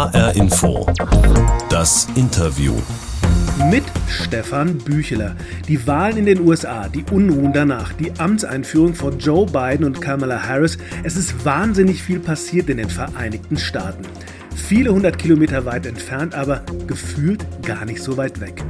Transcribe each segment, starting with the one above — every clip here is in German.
HR Info. Das Interview. Mit Stefan Bücheler. Die Wahlen in den USA, die Unruhen danach, die Amtseinführung von Joe Biden und Kamala Harris. Es ist wahnsinnig viel passiert in den Vereinigten Staaten viele hundert Kilometer weit entfernt, aber gefühlt gar nicht so weit weg.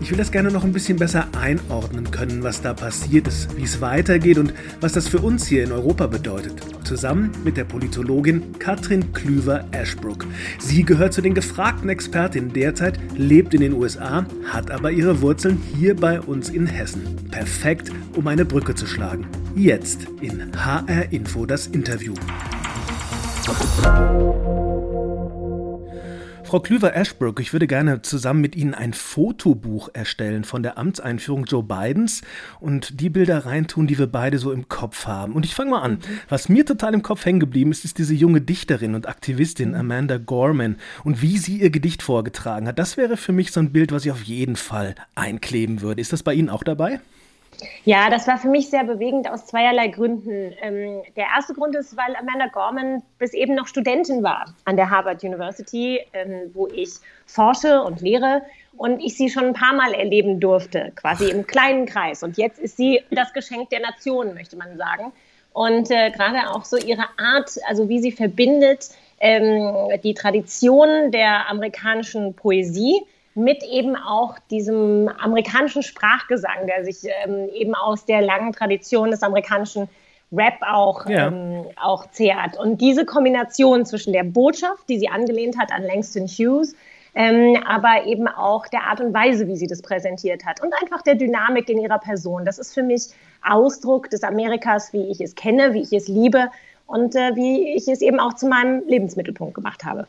Ich will das gerne noch ein bisschen besser einordnen können, was da passiert ist, wie es weitergeht und was das für uns hier in Europa bedeutet. Zusammen mit der Politologin Katrin Klüver-Ashbrook. Sie gehört zu den gefragten Expertinnen derzeit, lebt in den USA, hat aber ihre Wurzeln hier bei uns in Hessen. Perfekt, um eine Brücke zu schlagen. Jetzt in HR Info das Interview. Frau Klüver-Ashbrook, ich würde gerne zusammen mit Ihnen ein Fotobuch erstellen von der Amtseinführung Joe Bidens und die Bilder reintun, die wir beide so im Kopf haben. Und ich fange mal an. Was mir total im Kopf hängen geblieben ist, ist diese junge Dichterin und Aktivistin Amanda Gorman und wie sie ihr Gedicht vorgetragen hat. Das wäre für mich so ein Bild, was ich auf jeden Fall einkleben würde. Ist das bei Ihnen auch dabei? Ja, das war für mich sehr bewegend aus zweierlei Gründen. Ähm, der erste Grund ist, weil Amanda Gorman bis eben noch Studentin war an der Harvard University, ähm, wo ich forsche und lehre und ich sie schon ein paar Mal erleben durfte, quasi im kleinen Kreis. Und jetzt ist sie das Geschenk der Nation, möchte man sagen. Und äh, gerade auch so ihre Art, also wie sie verbindet ähm, die Tradition der amerikanischen Poesie mit eben auch diesem amerikanischen Sprachgesang, der sich ähm, eben aus der langen Tradition des amerikanischen Rap auch, ja. ähm, auch zehrt. Und diese Kombination zwischen der Botschaft, die sie angelehnt hat an Langston Hughes, ähm, aber eben auch der Art und Weise, wie sie das präsentiert hat und einfach der Dynamik in ihrer Person. Das ist für mich Ausdruck des Amerikas, wie ich es kenne, wie ich es liebe und äh, wie ich es eben auch zu meinem Lebensmittelpunkt gemacht habe.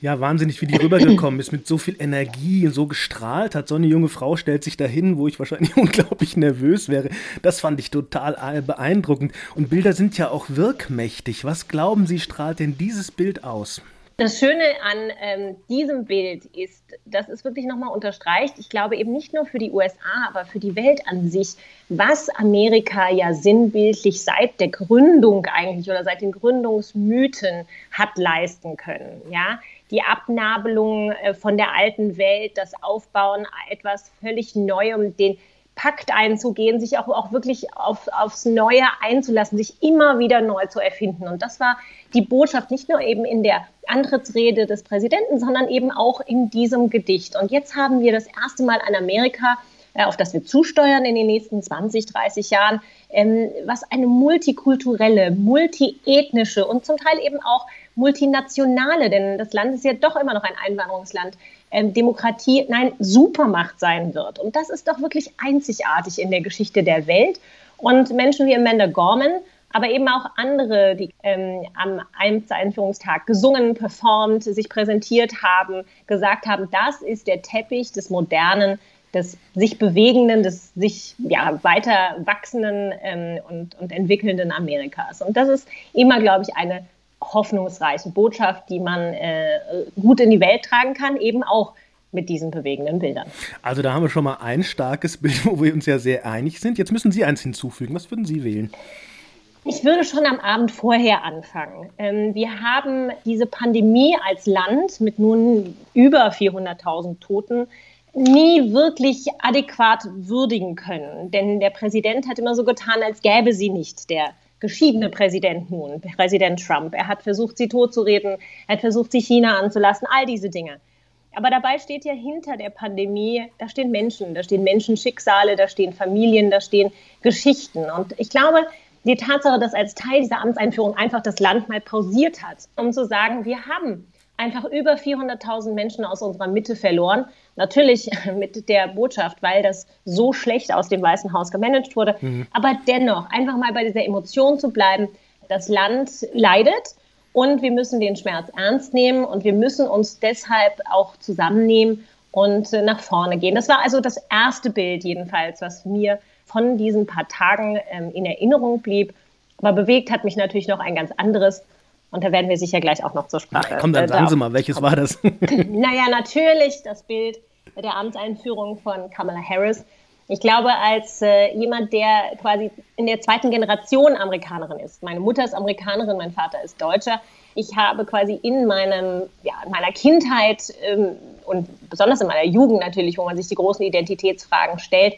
Ja, wahnsinnig, wie die rübergekommen ist, mit so viel Energie so gestrahlt hat. So eine junge Frau stellt sich dahin, wo ich wahrscheinlich unglaublich nervös wäre. Das fand ich total äh, beeindruckend. Und Bilder sind ja auch wirkmächtig. Was glauben Sie, strahlt denn dieses Bild aus? Das Schöne an ähm, diesem Bild ist, dass es wirklich nochmal unterstreicht, ich glaube eben nicht nur für die USA, aber für die Welt an sich, was Amerika ja sinnbildlich seit der Gründung eigentlich oder seit den Gründungsmythen hat leisten können. Ja? Die Abnabelung äh, von der alten Welt, das Aufbauen etwas völlig Neuem, den Pakt einzugehen, sich auch, auch wirklich auf, aufs Neue einzulassen, sich immer wieder neu zu erfinden. Und das war die Botschaft nicht nur eben in der Antrittsrede des Präsidenten, sondern eben auch in diesem Gedicht. Und jetzt haben wir das erste Mal ein Amerika, äh, auf das wir zusteuern in den nächsten 20, 30 Jahren, ähm, was eine multikulturelle, multiethnische und zum Teil eben auch multinationale, denn das Land ist ja doch immer noch ein Einwanderungsland, Demokratie, nein, Supermacht sein wird. Und das ist doch wirklich einzigartig in der Geschichte der Welt. Und Menschen wie Amanda Gorman aber eben auch andere, die ähm, am Amtseinführungstag gesungen, performt, sich präsentiert haben, gesagt haben, das ist der Teppich des modernen, des sich bewegenden, des sich ja, weiter wachsenden ähm, und, und entwickelnden Amerikas. Und das ist immer, glaube ich, eine hoffnungsreiche Botschaft, die man äh, gut in die Welt tragen kann, eben auch mit diesen bewegenden Bildern. Also da haben wir schon mal ein starkes Bild, wo wir uns ja sehr einig sind. Jetzt müssen Sie eins hinzufügen. Was würden Sie wählen? Ich würde schon am Abend vorher anfangen. Ähm, wir haben diese Pandemie als Land mit nun über 400.000 Toten nie wirklich adäquat würdigen können. Denn der Präsident hat immer so getan, als gäbe sie nicht. Der geschiedene Präsident nun, Präsident Trump. Er hat versucht, sie totzureden, er hat versucht, sie China anzulassen, all diese Dinge. Aber dabei steht ja hinter der Pandemie, da stehen Menschen, da stehen Menschenschicksale, da stehen Familien, da stehen Geschichten. Und ich glaube, die Tatsache, dass als Teil dieser Amtseinführung einfach das Land mal pausiert hat, um zu sagen, wir haben einfach über 400.000 Menschen aus unserer Mitte verloren. Natürlich mit der Botschaft, weil das so schlecht aus dem Weißen Haus gemanagt wurde. Mhm. Aber dennoch, einfach mal bei dieser Emotion zu bleiben, das Land leidet und wir müssen den Schmerz ernst nehmen und wir müssen uns deshalb auch zusammennehmen und äh, nach vorne gehen. Das war also das erste Bild jedenfalls, was mir von diesen paar Tagen ähm, in Erinnerung blieb. Aber bewegt hat mich natürlich noch ein ganz anderes. Und da werden wir sicher gleich auch noch zur Sprache. Na, komm, dann äh, sagen Sie mal, welches war das? naja, natürlich das Bild der Amtseinführung von Kamala Harris. Ich glaube, als äh, jemand, der quasi in der zweiten Generation Amerikanerin ist, meine Mutter ist Amerikanerin, mein Vater ist Deutscher, Ich habe quasi in meinem, ja, in meiner Kindheit ähm, und besonders in meiner Jugend natürlich, wo man sich die großen Identitätsfragen stellt,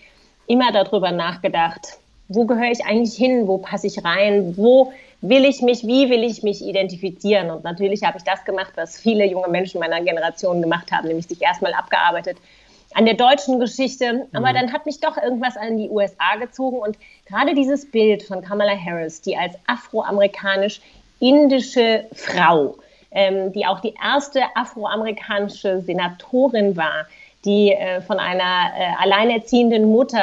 immer darüber nachgedacht, wo gehöre ich eigentlich hin, wo passe ich rein, wo will ich mich, wie will ich mich identifizieren? Und natürlich habe ich das gemacht, was viele junge Menschen meiner Generation gemacht haben, nämlich sich erstmal abgearbeitet an der deutschen Geschichte. Aber mhm. dann hat mich doch irgendwas an die USA gezogen und gerade dieses Bild von Kamala Harris, die als afroamerikanisch-indische Frau, ähm, die auch die erste afroamerikanische Senatorin war, die äh, von einer äh, alleinerziehenden Mutter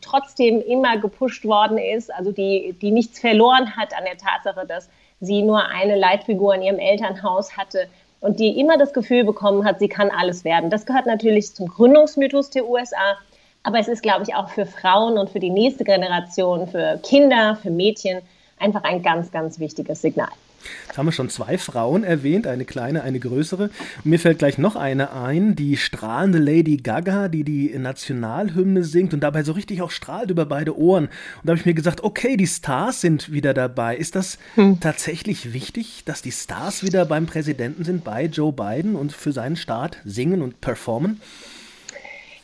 trotzdem immer gepusht worden ist, also die, die nichts verloren hat an der Tatsache, dass sie nur eine Leitfigur in ihrem Elternhaus hatte und die immer das Gefühl bekommen hat, sie kann alles werden. Das gehört natürlich zum Gründungsmythos der USA, aber es ist, glaube ich, auch für Frauen und für die nächste Generation, für Kinder, für Mädchen einfach ein ganz, ganz wichtiges Signal. Jetzt haben wir schon zwei Frauen erwähnt, eine kleine, eine größere. Und mir fällt gleich noch eine ein, die strahlende Lady Gaga, die die Nationalhymne singt und dabei so richtig auch strahlt über beide Ohren. Und da habe ich mir gesagt, okay, die Stars sind wieder dabei. Ist das hm. tatsächlich wichtig, dass die Stars wieder beim Präsidenten sind, bei Joe Biden und für seinen Staat singen und performen?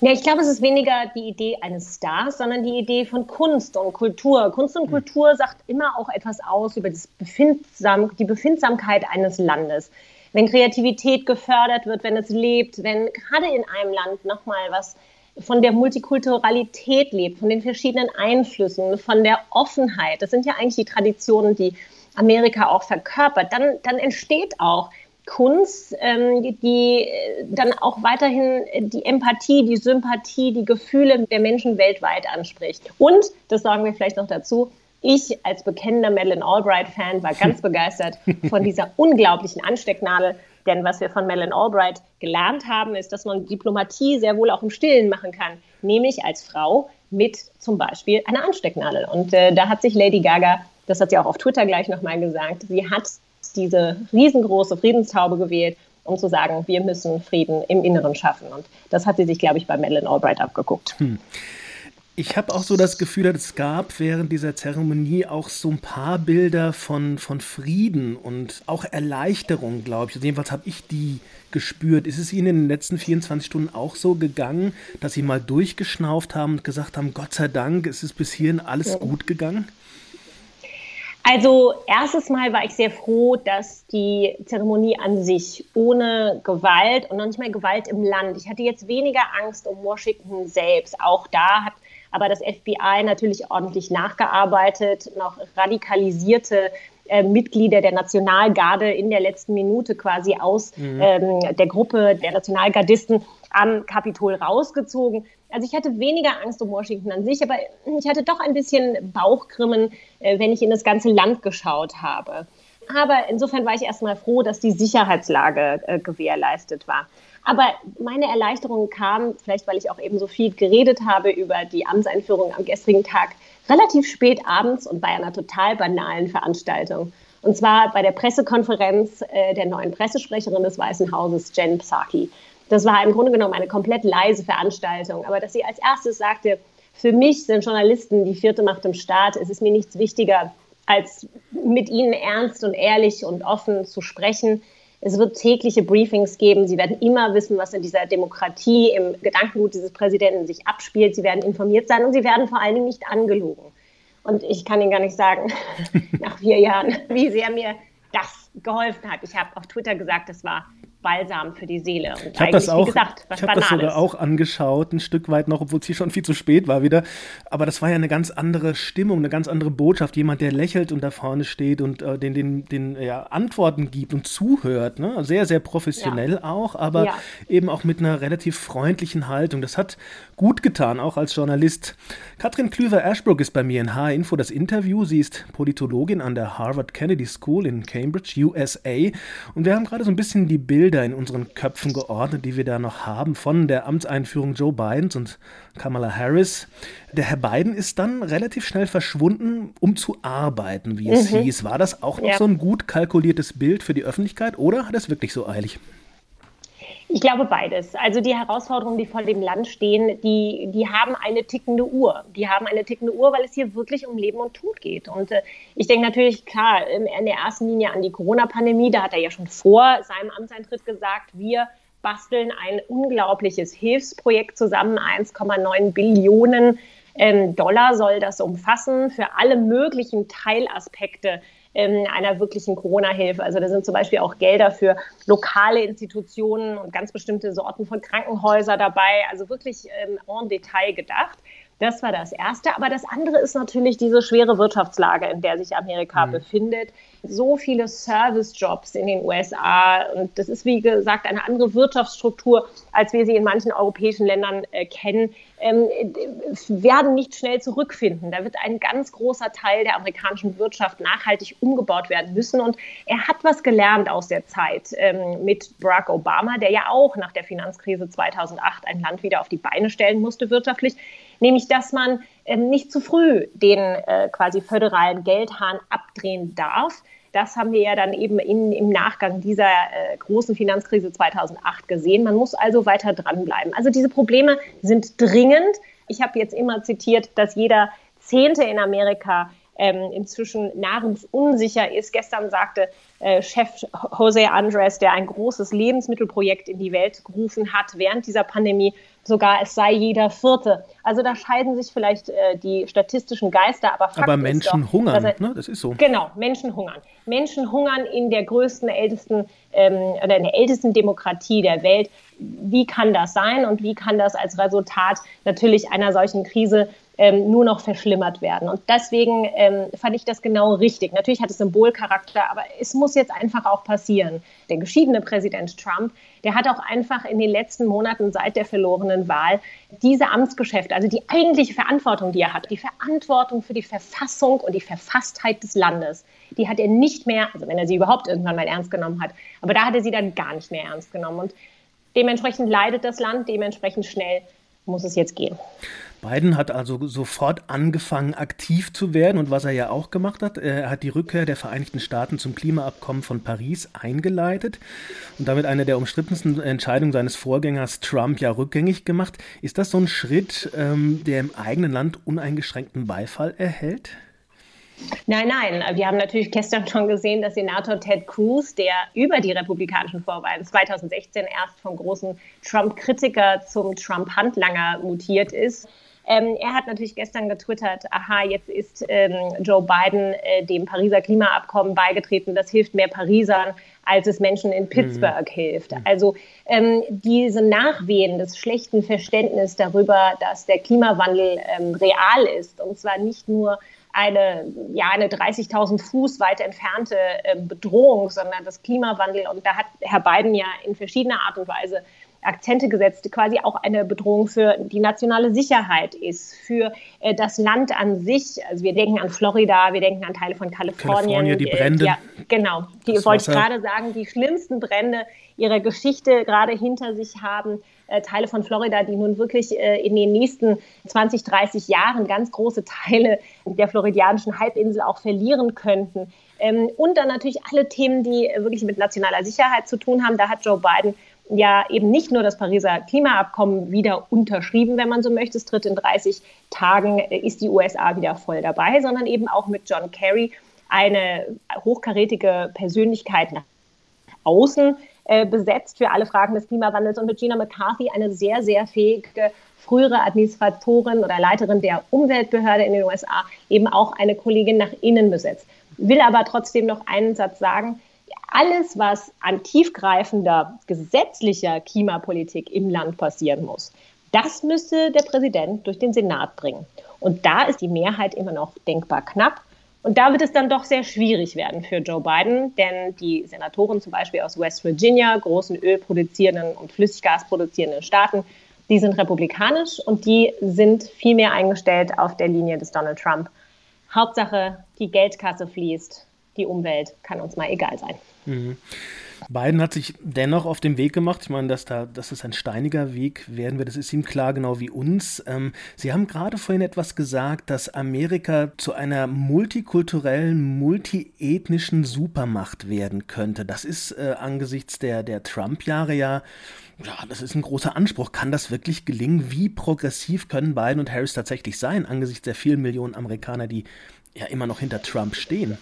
Ja, ich glaube, es ist weniger die Idee eines Stars, sondern die Idee von Kunst und Kultur. Kunst und hm. Kultur sagt immer auch etwas aus über Befindsam, die Befindsamkeit eines Landes. Wenn Kreativität gefördert wird, wenn es lebt, wenn gerade in einem Land nochmal was von der Multikulturalität lebt, von den verschiedenen Einflüssen, von der Offenheit. Das sind ja eigentlich die Traditionen, die Amerika auch verkörpert. Dann, dann entsteht auch Kunst, ähm, die äh, dann auch weiterhin die Empathie, die Sympathie, die Gefühle der Menschen weltweit anspricht. Und, das sagen wir vielleicht noch dazu, ich als bekennender Madeleine Albright-Fan war ganz begeistert von dieser unglaublichen Anstecknadel. Denn was wir von Madeleine Albright gelernt haben, ist, dass man Diplomatie sehr wohl auch im Stillen machen kann. Nämlich als Frau mit zum Beispiel einer Anstecknadel. Und äh, da hat sich Lady Gaga, das hat sie auch auf Twitter gleich nochmal gesagt, sie hat diese riesengroße Friedenstaube gewählt, um zu sagen, wir müssen Frieden im Inneren schaffen. Und das hat sie sich, glaube ich, bei Madeleine Albright abgeguckt. Hm. Ich habe auch so das Gefühl, es gab während dieser Zeremonie auch so ein paar Bilder von, von Frieden und auch Erleichterung, glaube ich. Also jedenfalls habe ich die gespürt. Ist es Ihnen in den letzten 24 Stunden auch so gegangen, dass Sie mal durchgeschnauft haben und gesagt haben, Gott sei Dank, es ist bis hierhin alles ja. gut gegangen? Also erstes Mal war ich sehr froh, dass die Zeremonie an sich ohne Gewalt und noch nicht mal Gewalt im Land. Ich hatte jetzt weniger Angst um Washington selbst. Auch da hat aber das FBI natürlich ordentlich nachgearbeitet, noch radikalisierte äh, Mitglieder der Nationalgarde in der letzten Minute quasi aus mhm. ähm, der Gruppe der Nationalgardisten am Kapitol rausgezogen. Also ich hatte weniger Angst um Washington an sich, aber ich hatte doch ein bisschen Bauchgrimmen, äh, wenn ich in das ganze Land geschaut habe. Aber insofern war ich erstmal froh, dass die Sicherheitslage äh, gewährleistet war. Aber meine Erleichterung kam, vielleicht weil ich auch eben so viel geredet habe über die Amtseinführung am gestrigen Tag, relativ spät abends und bei einer total banalen Veranstaltung. Und zwar bei der Pressekonferenz äh, der neuen Pressesprecherin des Weißen Hauses, Jen Psaki. Das war im Grunde genommen eine komplett leise Veranstaltung. Aber dass sie als erstes sagte, für mich sind Journalisten die vierte Macht im Staat. Es ist mir nichts wichtiger, als mit ihnen ernst und ehrlich und offen zu sprechen. Es wird tägliche Briefings geben. Sie werden immer wissen, was in dieser Demokratie, im Gedankengut dieses Präsidenten sich abspielt. Sie werden informiert sein und sie werden vor allen Dingen nicht angelogen. Und ich kann Ihnen gar nicht sagen, nach vier Jahren, wie sehr mir das geholfen hat. Ich habe auf Twitter gesagt, das war Balsam für die Seele. Und ich habe das auch, gesagt, ich habe das sogar auch angeschaut, ein Stück weit noch, obwohl es hier schon viel zu spät war wieder. Aber das war ja eine ganz andere Stimmung, eine ganz andere Botschaft. Jemand, der lächelt und da vorne steht und äh, den, den, den ja, Antworten gibt und zuhört. Ne? Sehr, sehr professionell ja. auch, aber ja. eben auch mit einer relativ freundlichen Haltung. Das hat gut getan, auch als Journalist. Katrin Klüver-Ashbrook ist bei mir in H-Info das Interview. Sie ist Politologin an der Harvard Kennedy School in Cambridge, USA. Und wir haben gerade so ein bisschen die Bilder Bilder in unseren Köpfen geordnet, die wir da noch haben von der Amtseinführung Joe Bidens und Kamala Harris. Der Herr Biden ist dann relativ schnell verschwunden, um zu arbeiten, wie es mhm. hieß. War das auch noch ja. so ein gut kalkuliertes Bild für die Öffentlichkeit oder hat es wirklich so eilig? Ich glaube beides. Also die Herausforderungen, die vor dem Land stehen, die, die haben eine tickende Uhr. Die haben eine tickende Uhr, weil es hier wirklich um Leben und Tod geht. Und äh, ich denke natürlich, klar, in der ersten Linie an die Corona-Pandemie. Da hat er ja schon vor seinem Amtseintritt gesagt, wir basteln ein unglaubliches Hilfsprojekt zusammen, 1,9 Billionen ähm, Dollar soll das umfassen für alle möglichen Teilaspekte ähm, einer wirklichen Corona-Hilfe. Also da sind zum Beispiel auch Gelder für lokale Institutionen und ganz bestimmte Sorten von Krankenhäusern dabei. Also wirklich ähm, en Detail gedacht. Das war das Erste. Aber das andere ist natürlich diese schwere Wirtschaftslage, in der sich Amerika mhm. befindet. So viele Service-Jobs in den USA. Und das ist, wie gesagt, eine andere Wirtschaftsstruktur, als wir sie in manchen europäischen Ländern äh, kennen, ähm, werden nicht schnell zurückfinden. Da wird ein ganz großer Teil der amerikanischen Wirtschaft nachhaltig umgebaut werden müssen. Und er hat was gelernt aus der Zeit ähm, mit Barack Obama, der ja auch nach der Finanzkrise 2008 ein Land wieder auf die Beine stellen musste wirtschaftlich nämlich dass man nicht zu früh den äh, quasi föderalen Geldhahn abdrehen darf. Das haben wir ja dann eben in, im Nachgang dieser äh, großen Finanzkrise 2008 gesehen. Man muss also weiter dranbleiben. Also diese Probleme sind dringend. Ich habe jetzt immer zitiert, dass jeder Zehnte in Amerika ähm, inzwischen nahrungsunsicher ist. Gestern sagte äh, Chef Jose Andres, der ein großes Lebensmittelprojekt in die Welt gerufen hat während dieser Pandemie, sogar es sei jeder Vierte. Also da scheiden sich vielleicht äh, die statistischen Geister, aber Fakt Aber Menschen doch, hungern, er, ne? das ist so. Genau, Menschen hungern. Menschen hungern in der größten, ältesten ähm, oder in der ältesten Demokratie der Welt. Wie kann das sein und wie kann das als Resultat natürlich einer solchen Krise ähm, nur noch verschlimmert werden. Und deswegen ähm, fand ich das genau richtig. Natürlich hat es Symbolcharakter, aber es muss jetzt einfach auch passieren. Der geschiedene Präsident Trump, der hat auch einfach in den letzten Monaten seit der verlorenen Wahl diese Amtsgeschäfte, also die eigentliche Verantwortung, die er hat, die Verantwortung für die Verfassung und die Verfasstheit des Landes, die hat er nicht mehr, also wenn er sie überhaupt irgendwann mal ernst genommen hat, aber da hat er sie dann gar nicht mehr ernst genommen. Und dementsprechend leidet das Land, dementsprechend schnell muss es jetzt gehen. Biden hat also sofort angefangen, aktiv zu werden und was er ja auch gemacht hat, er hat die Rückkehr der Vereinigten Staaten zum Klimaabkommen von Paris eingeleitet und damit eine der umstrittensten Entscheidungen seines Vorgängers Trump ja rückgängig gemacht. Ist das so ein Schritt, ähm, der im eigenen Land uneingeschränkten Beifall erhält? Nein, nein. Wir haben natürlich gestern schon gesehen, dass Senator Ted Cruz, der über die republikanischen Vorwahlen 2016 erst vom großen Trump-Kritiker zum Trump-Handlanger mutiert ist, ähm, er hat natürlich gestern getwittert, aha, jetzt ist ähm, Joe Biden äh, dem Pariser Klimaabkommen beigetreten. Das hilft mehr Parisern, als es Menschen in Pittsburgh mhm. hilft. Also ähm, diese Nachwehen des schlechten Verständnisses darüber, dass der Klimawandel ähm, real ist, und zwar nicht nur eine, ja, eine 30.000 Fuß weit entfernte äh, Bedrohung, sondern das Klimawandel. Und da hat Herr Biden ja in verschiedener Art und Weise Akzente gesetzt, quasi auch eine Bedrohung für die nationale Sicherheit ist, für äh, das Land an sich. Also wir denken an Florida, wir denken an Teile von Kalifornien. Kalifornien die Brände. Ja, genau. Die wollte ich gerade sagen, die schlimmsten Brände ihrer Geschichte gerade hinter sich haben. Äh, Teile von Florida, die nun wirklich äh, in den nächsten 20, 30 Jahren ganz große Teile der floridianischen Halbinsel auch verlieren könnten. Ähm, und dann natürlich alle Themen, die wirklich mit nationaler Sicherheit zu tun haben. Da hat Joe Biden ja eben nicht nur das Pariser Klimaabkommen wieder unterschrieben, wenn man so möchte. Es tritt in 30 Tagen, äh, ist die USA wieder voll dabei, sondern eben auch mit John Kerry eine hochkarätige Persönlichkeit nach außen äh, besetzt für alle Fragen des Klimawandels und mit Gina McCarthy eine sehr, sehr fähige frühere Administratorin oder Leiterin der Umweltbehörde in den USA eben auch eine Kollegin nach innen besetzt. Will aber trotzdem noch einen Satz sagen alles, was an tiefgreifender gesetzlicher Klimapolitik im Land passieren muss, das müsste der Präsident durch den Senat bringen. Und da ist die Mehrheit immer noch denkbar knapp. Und da wird es dann doch sehr schwierig werden für Joe Biden, denn die Senatoren zum Beispiel aus West Virginia, großen ölproduzierenden und Flüssiggasproduzierenden Staaten, die sind republikanisch und die sind viel mehr eingestellt auf der Linie des Donald Trump. Hauptsache, die Geldkasse fließt, die Umwelt kann uns mal egal sein. Mhm. Biden hat sich dennoch auf den Weg gemacht. Ich meine, dass, da, dass es ein steiniger Weg werden wird, das ist ihm klar, genau wie uns. Ähm, Sie haben gerade vorhin etwas gesagt, dass Amerika zu einer multikulturellen, multiethnischen Supermacht werden könnte. Das ist äh, angesichts der, der Trump-Jahre ja ja, das ist ein großer Anspruch. Kann das wirklich gelingen? Wie progressiv können Biden und Harris tatsächlich sein, angesichts der vielen Millionen Amerikaner, die ja immer noch hinter Trump stehen?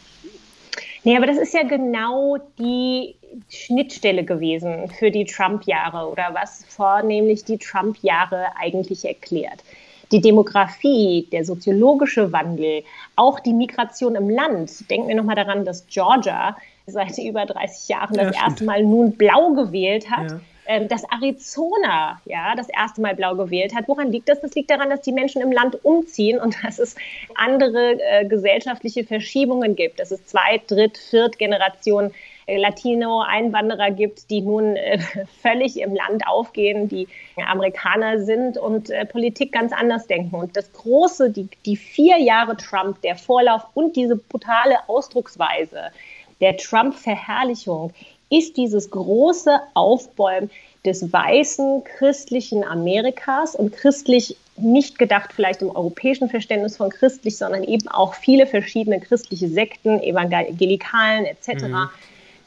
Nee, aber das ist ja genau die Schnittstelle gewesen für die Trump-Jahre oder was vornehmlich die Trump-Jahre eigentlich erklärt. Die Demografie, der soziologische Wandel, auch die Migration im Land. Denken wir nochmal daran, dass Georgia seit über 30 Jahren ja, das stimmt. erste Mal nun blau gewählt hat. Ja ähm, dass Arizona ja das erste Mal blau gewählt hat. Woran liegt das? Das liegt daran, dass die Menschen im Land umziehen und dass es andere äh, gesellschaftliche Verschiebungen gibt, dass es Zweit-, Dritt-, Viert-Generation äh, Latino-Einwanderer gibt, die nun äh, völlig im Land aufgehen, die Amerikaner sind und äh, Politik ganz anders denken. Und das große, die, die vier Jahre Trump, der Vorlauf und diese brutale Ausdrucksweise der Trump-Verherrlichung ist dieses große Aufbäumen des weißen christlichen Amerikas und christlich nicht gedacht vielleicht im europäischen Verständnis von christlich, sondern eben auch viele verschiedene christliche Sekten, Evangelikalen etc., mhm.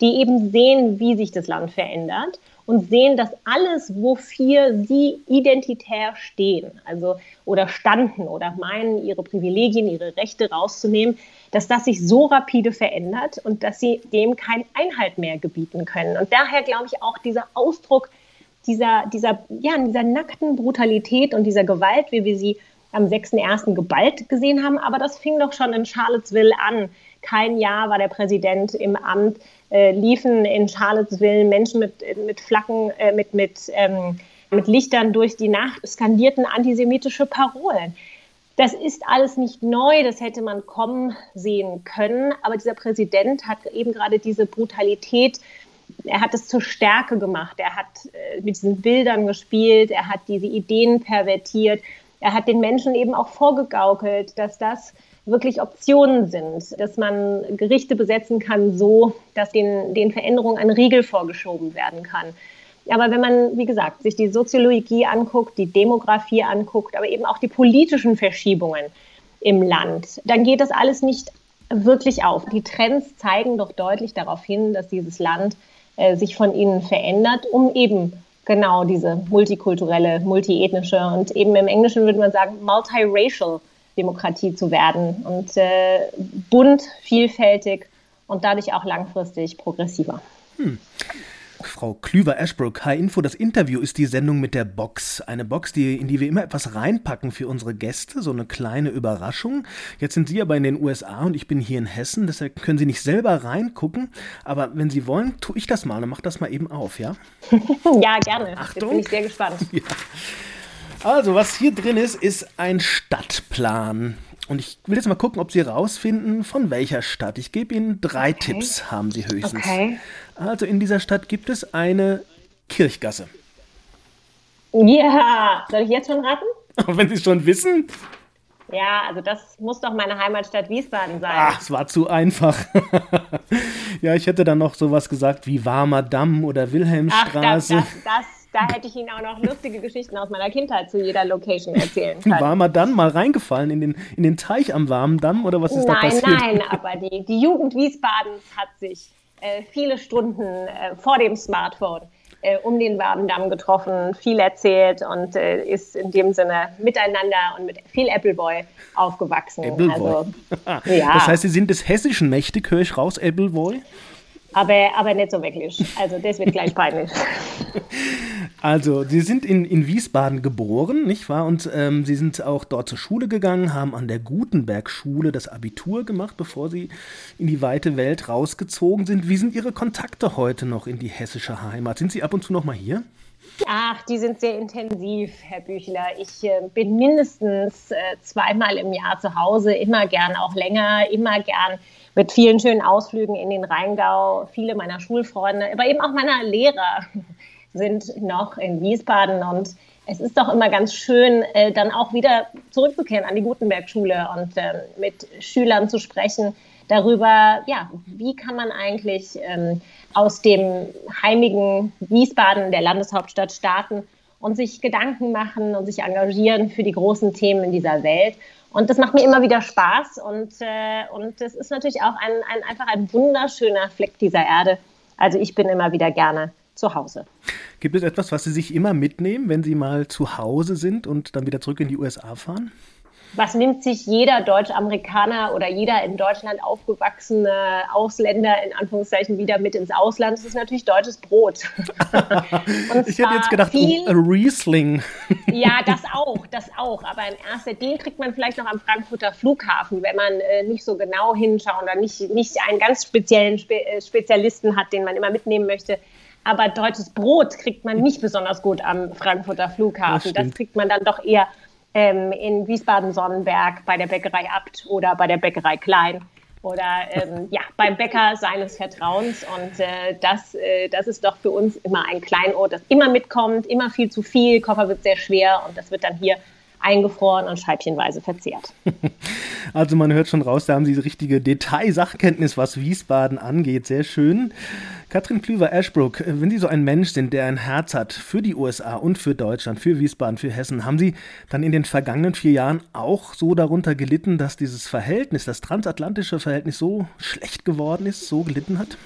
die eben sehen, wie sich das Land verändert und sehen, dass alles, wofür sie identitär stehen, also oder standen oder meinen, ihre Privilegien, ihre Rechte rauszunehmen, dass das sich so rapide verändert und dass sie dem keinen Einhalt mehr gebieten können. Und daher glaube ich auch dieser Ausdruck dieser, dieser, ja, dieser nackten Brutalität und dieser Gewalt, wie wir sie am 6.1. geballt gesehen haben. Aber das fing doch schon in Charlottesville an. Kein Jahr war der Präsident im Amt, äh, liefen in Charlottesville Menschen mit, mit Flaggen, äh, mit, mit, ähm, mit Lichtern durch die Nacht, skandierten antisemitische Parolen. Das ist alles nicht neu, das hätte man kommen sehen können. Aber dieser Präsident hat eben gerade diese Brutalität, er hat es zur Stärke gemacht. Er hat äh, mit diesen Bildern gespielt, er hat diese Ideen pervertiert. Er hat den Menschen eben auch vorgegaukelt, dass das wirklich Optionen sind, dass man Gerichte besetzen kann, so dass den, den Veränderungen ein Riegel vorgeschoben werden kann. Aber wenn man, wie gesagt, sich die Soziologie anguckt, die Demografie anguckt, aber eben auch die politischen Verschiebungen im Land, dann geht das alles nicht wirklich auf. Die Trends zeigen doch deutlich darauf hin, dass dieses Land äh, sich von ihnen verändert, um eben genau diese multikulturelle, multiethnische und eben im Englischen würde man sagen multiracial Demokratie zu werden und äh, bunt, vielfältig und dadurch auch langfristig progressiver. Hm. Frau Klüver-Ashbrook, H-Info, das Interview ist die Sendung mit der Box. Eine Box, die, in die wir immer etwas reinpacken für unsere Gäste, so eine kleine Überraschung. Jetzt sind Sie aber in den USA und ich bin hier in Hessen, deshalb können Sie nicht selber reingucken. Aber wenn Sie wollen, tue ich das mal und mach das mal eben auf, ja? ja, gerne. Achtung. Jetzt bin ich sehr gespannt. Ja. Also, was hier drin ist, ist ein Stadtplan. Und ich will jetzt mal gucken, ob Sie herausfinden, von welcher Stadt. Ich gebe Ihnen drei okay. Tipps, haben Sie höchstens. Okay. Also in dieser Stadt gibt es eine Kirchgasse. Ja, soll ich jetzt schon raten? Wenn Sie es schon wissen. Ja, also das muss doch meine Heimatstadt Wiesbaden sein. Ach, es war zu einfach. ja, ich hätte dann noch sowas gesagt wie Warmer Damm oder Wilhelmstraße. Ach, das, das, das da hätte ich Ihnen auch noch lustige Geschichten aus meiner Kindheit zu jeder Location erzählen können. War man dann mal reingefallen in den, in den Teich am warmen Damm oder was ist nein, da passiert? Nein, nein, aber die, die Jugend Wiesbadens hat sich viele Stunden äh, vor dem Smartphone äh, um den warmen Damm getroffen, viel erzählt und äh, ist in dem Sinne miteinander und mit viel Appleboy aufgewachsen. Appleboy. Also, ja. Das heißt, Sie sind des Hessischen mächtig, höre ich raus, Appleboy? Aber, aber nicht so wirklich. Also das wird gleich peinlich. Also, Sie sind in, in Wiesbaden geboren, nicht wahr? Und ähm, Sie sind auch dort zur Schule gegangen, haben an der Gutenberg-Schule das Abitur gemacht, bevor Sie in die weite Welt rausgezogen sind. Wie sind Ihre Kontakte heute noch in die hessische Heimat? Sind Sie ab und zu noch mal hier? Ach, die sind sehr intensiv, Herr Büchler. Ich äh, bin mindestens äh, zweimal im Jahr zu Hause, immer gern auch länger, immer gern mit vielen schönen Ausflügen in den Rheingau. Viele meiner Schulfreunde, aber eben auch meiner Lehrer sind noch in Wiesbaden und es ist doch immer ganz schön, äh, dann auch wieder zurückzukehren an die Gutenberg-Schule und äh, mit Schülern zu sprechen. darüber, ja, wie kann man eigentlich ähm, aus dem heimigen Wiesbaden, der Landeshauptstadt, starten und sich Gedanken machen und sich engagieren für die großen Themen in dieser Welt. Und das macht mir immer wieder Spaß und, äh, und das ist natürlich auch ein, ein, einfach ein wunderschöner Fleck dieser Erde. Also ich bin immer wieder gerne zu Hause. Gibt es etwas, was Sie sich immer mitnehmen, wenn Sie mal zu Hause sind und dann wieder zurück in die USA fahren? Was nimmt sich jeder Deutsch-Amerikaner oder jeder in Deutschland aufgewachsene Ausländer in Anführungszeichen wieder mit ins Ausland? Das ist natürlich deutsches Brot. ich hätte jetzt gedacht, viel, oh, Riesling. ja, das auch, das auch. Aber in erster den kriegt man vielleicht noch am Frankfurter Flughafen, wenn man äh, nicht so genau hinschaut oder nicht, nicht einen ganz speziellen Spe äh, Spezialisten hat, den man immer mitnehmen möchte. Aber deutsches Brot kriegt man nicht besonders gut am Frankfurter Flughafen. Das, das kriegt man dann doch eher ähm, in Wiesbaden-Sonnenberg bei der Bäckerei Abt oder bei der Bäckerei Klein oder ähm, ja, beim Bäcker seines Vertrauens. Und äh, das, äh, das ist doch für uns immer ein Kleinod, das immer mitkommt, immer viel zu viel, Koffer wird sehr schwer und das wird dann hier eingefroren und scheibchenweise verzehrt. Also man hört schon raus, da haben Sie richtige Detailsachkenntnis, was Wiesbaden angeht. Sehr schön. Katrin Klüver-Ashbrook, wenn Sie so ein Mensch sind, der ein Herz hat für die USA und für Deutschland, für Wiesbaden, für Hessen, haben Sie dann in den vergangenen vier Jahren auch so darunter gelitten, dass dieses Verhältnis, das transatlantische Verhältnis so schlecht geworden ist, so gelitten hat?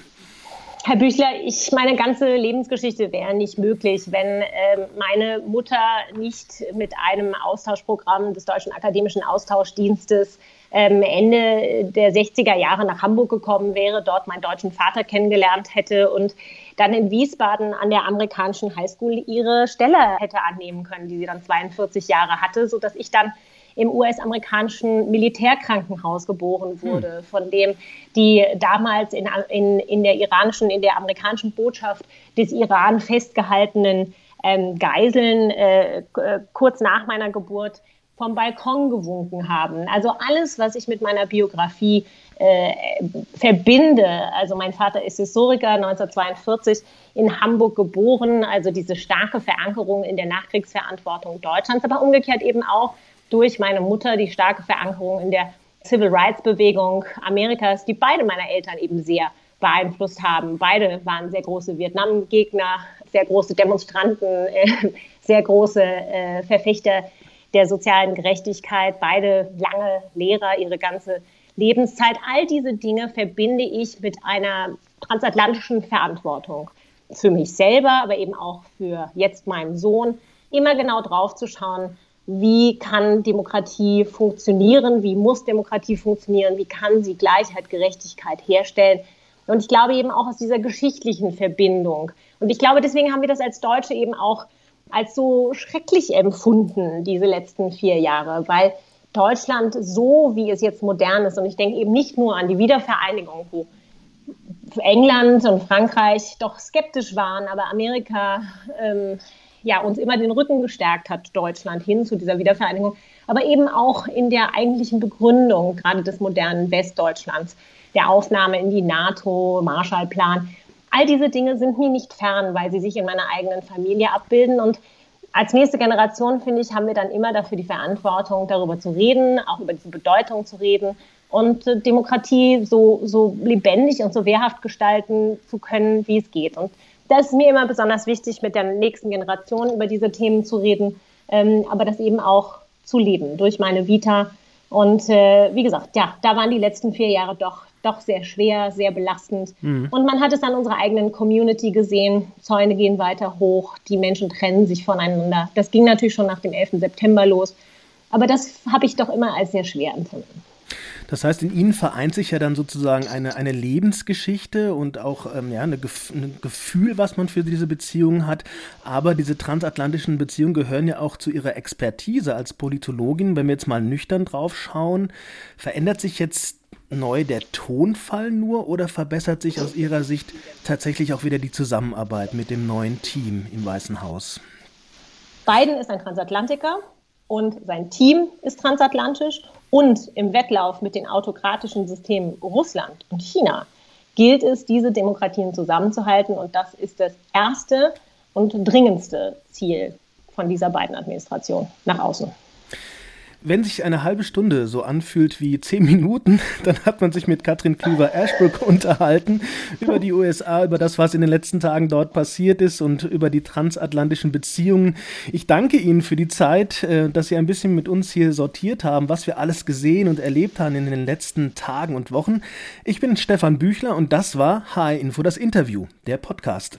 Herr Büchler, ich, meine ganze Lebensgeschichte wäre nicht möglich, wenn äh, meine Mutter nicht mit einem Austauschprogramm des Deutschen Akademischen Austauschdienstes ähm, Ende der 60er Jahre nach Hamburg gekommen wäre, dort meinen deutschen Vater kennengelernt hätte und dann in Wiesbaden an der amerikanischen Highschool ihre Stelle hätte annehmen können, die sie dann 42 Jahre hatte, sodass ich dann im US-amerikanischen Militärkrankenhaus geboren hm. wurde, hm. von dem die damals in, in, in der iranischen, in der amerikanischen Botschaft des Iran festgehaltenen ähm, Geiseln äh, äh, kurz nach meiner Geburt vom Balkon gewunken haben. Also alles, was ich mit meiner Biografie äh, verbinde. Also mein Vater ist Historiker, 1942 in Hamburg geboren, also diese starke Verankerung in der Nachkriegsverantwortung Deutschlands, aber umgekehrt eben auch durch meine Mutter die starke Verankerung in der Civil Rights Bewegung Amerikas, die beide meiner Eltern eben sehr beeinflusst haben. Beide waren sehr große Vietnam-Gegner, sehr große Demonstranten, äh, sehr große äh, Verfechter der sozialen Gerechtigkeit, beide lange Lehrer, ihre ganze Lebenszeit. All diese Dinge verbinde ich mit einer transatlantischen Verantwortung für mich selber, aber eben auch für jetzt meinen Sohn, immer genau drauf zu schauen, wie kann Demokratie funktionieren, wie muss Demokratie funktionieren, wie kann sie Gleichheit, Gerechtigkeit herstellen. Und ich glaube eben auch aus dieser geschichtlichen Verbindung. Und ich glaube, deswegen haben wir das als Deutsche eben auch als so schrecklich empfunden, diese letzten vier Jahre, weil Deutschland so, wie es jetzt modern ist, und ich denke eben nicht nur an die Wiedervereinigung, wo England und Frankreich doch skeptisch waren, aber Amerika ähm, ja, uns immer den Rücken gestärkt hat, Deutschland hin zu dieser Wiedervereinigung, aber eben auch in der eigentlichen Begründung gerade des modernen Westdeutschlands, der Aufnahme in die NATO, Marshallplan. All diese Dinge sind mir nicht fern, weil sie sich in meiner eigenen Familie abbilden und als nächste Generation, finde ich, haben wir dann immer dafür die Verantwortung, darüber zu reden, auch über diese Bedeutung zu reden und äh, Demokratie so, so lebendig und so wehrhaft gestalten zu können, wie es geht. Und das ist mir immer besonders wichtig, mit der nächsten Generation über diese Themen zu reden, ähm, aber das eben auch zu leben durch meine Vita. Und äh, wie gesagt, ja, da waren die letzten vier Jahre doch, doch sehr schwer, sehr belastend. Mhm. Und man hat es an unserer eigenen Community gesehen. Zäune gehen weiter hoch, die Menschen trennen sich voneinander. Das ging natürlich schon nach dem 11. September los. Aber das habe ich doch immer als sehr schwer empfunden. Das heißt, in Ihnen vereint sich ja dann sozusagen eine, eine Lebensgeschichte und auch ähm, ja, eine Gef ein Gefühl, was man für diese Beziehungen hat. Aber diese transatlantischen Beziehungen gehören ja auch zu Ihrer Expertise als Politologin. Wenn wir jetzt mal nüchtern drauf schauen, verändert sich jetzt neu der Tonfall nur oder verbessert sich aus Ihrer Sicht tatsächlich auch wieder die Zusammenarbeit mit dem neuen Team im Weißen Haus? Biden ist ein Transatlantiker und sein Team ist transatlantisch und im Wettlauf mit den autokratischen Systemen Russland und China gilt es, diese Demokratien zusammenzuhalten. Und das ist das erste und dringendste Ziel von dieser beiden Administration nach außen. Wenn sich eine halbe Stunde so anfühlt wie zehn Minuten, dann hat man sich mit Katrin Klüver-Ashbrook unterhalten über die USA, über das, was in den letzten Tagen dort passiert ist und über die transatlantischen Beziehungen. Ich danke Ihnen für die Zeit, äh, dass Sie ein bisschen mit uns hier sortiert haben, was wir alles gesehen und erlebt haben in den letzten Tagen und Wochen. Ich bin Stefan Büchler und das war HR Info das Interview, der Podcast.